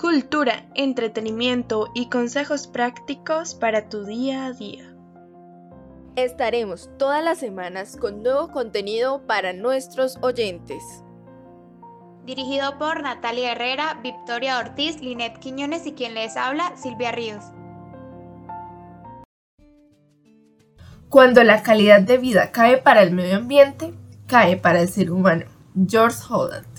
cultura, entretenimiento y consejos prácticos para tu día a día. Estaremos todas las semanas con nuevo contenido para nuestros oyentes. Dirigido por Natalia Herrera, Victoria Ortiz, Linet Quiñones y quien les habla, Silvia Ríos. Cuando la calidad de vida cae para el medio ambiente, cae para el ser humano. George Holland.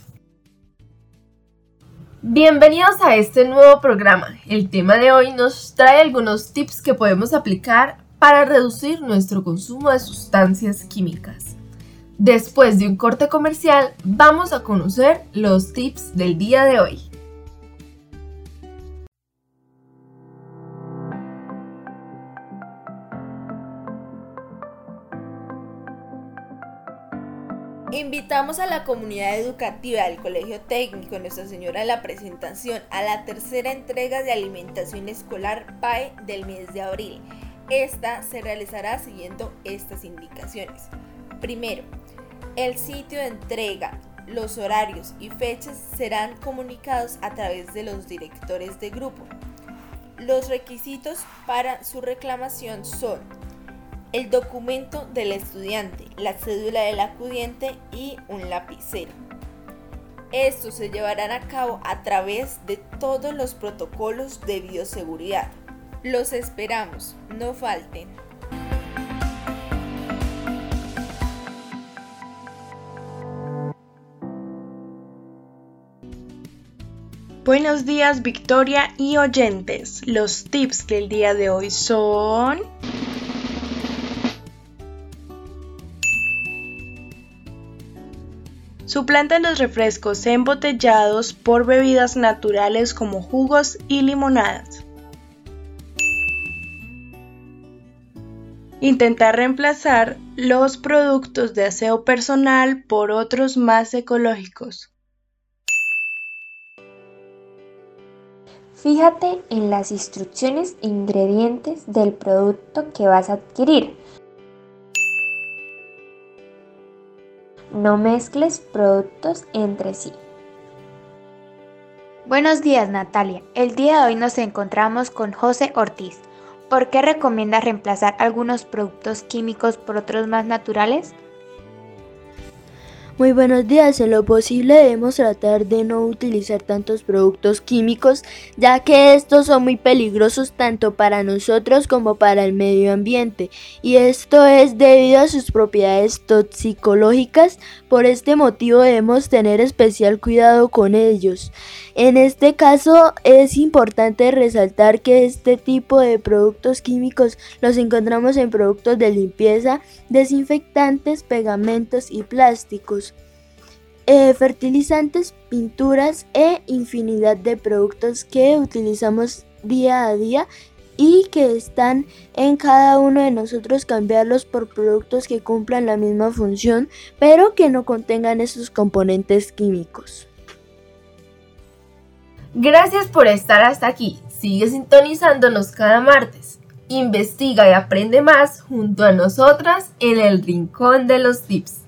Bienvenidos a este nuevo programa. El tema de hoy nos trae algunos tips que podemos aplicar para reducir nuestro consumo de sustancias químicas. Después de un corte comercial, vamos a conocer los tips del día de hoy. Invitamos a la comunidad educativa del Colegio Técnico Nuestra Señora de la Presentación a la tercera entrega de alimentación escolar PAE del mes de abril. Esta se realizará siguiendo estas indicaciones. Primero, el sitio de entrega, los horarios y fechas serán comunicados a través de los directores de grupo. Los requisitos para su reclamación son el documento del estudiante, la cédula del acudiente y un lapicero. Estos se llevarán a cabo a través de todos los protocolos de bioseguridad. Los esperamos, no falten. Buenos días Victoria y oyentes. Los tips del día de hoy son... Suplantan los refrescos embotellados por bebidas naturales como jugos y limonadas. Intentar reemplazar los productos de aseo personal por otros más ecológicos. Fíjate en las instrucciones e ingredientes del producto que vas a adquirir No mezcles productos entre sí. Buenos días Natalia. El día de hoy nos encontramos con José Ortiz. ¿Por qué recomiendas reemplazar algunos productos químicos por otros más naturales? Muy buenos días, en lo posible debemos tratar de no utilizar tantos productos químicos ya que estos son muy peligrosos tanto para nosotros como para el medio ambiente y esto es debido a sus propiedades toxicológicas, por este motivo debemos tener especial cuidado con ellos. En este caso es importante resaltar que este tipo de productos químicos los encontramos en productos de limpieza, desinfectantes, pegamentos y plásticos. Eh, fertilizantes, pinturas e infinidad de productos que utilizamos día a día y que están en cada uno de nosotros cambiarlos por productos que cumplan la misma función pero que no contengan esos componentes químicos. Gracias por estar hasta aquí. Sigue sintonizándonos cada martes. Investiga y aprende más junto a nosotras en el Rincón de los Tips.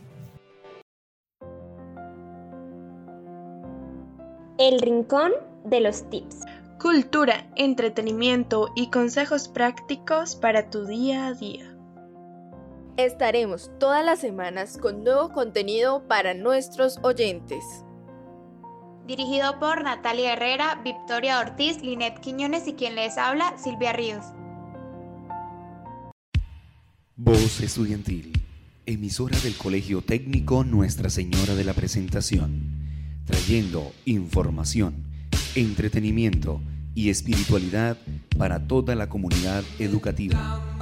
El Rincón de los Tips. Cultura, entretenimiento y consejos prácticos para tu día a día. Estaremos todas las semanas con nuevo contenido para nuestros oyentes dirigido por Natalia Herrera, Victoria Ortiz, Linet Quiñones y quien les habla, Silvia Ríos. Voz Estudiantil, emisora del Colegio Técnico Nuestra Señora de la Presentación, trayendo información, entretenimiento y espiritualidad para toda la comunidad educativa.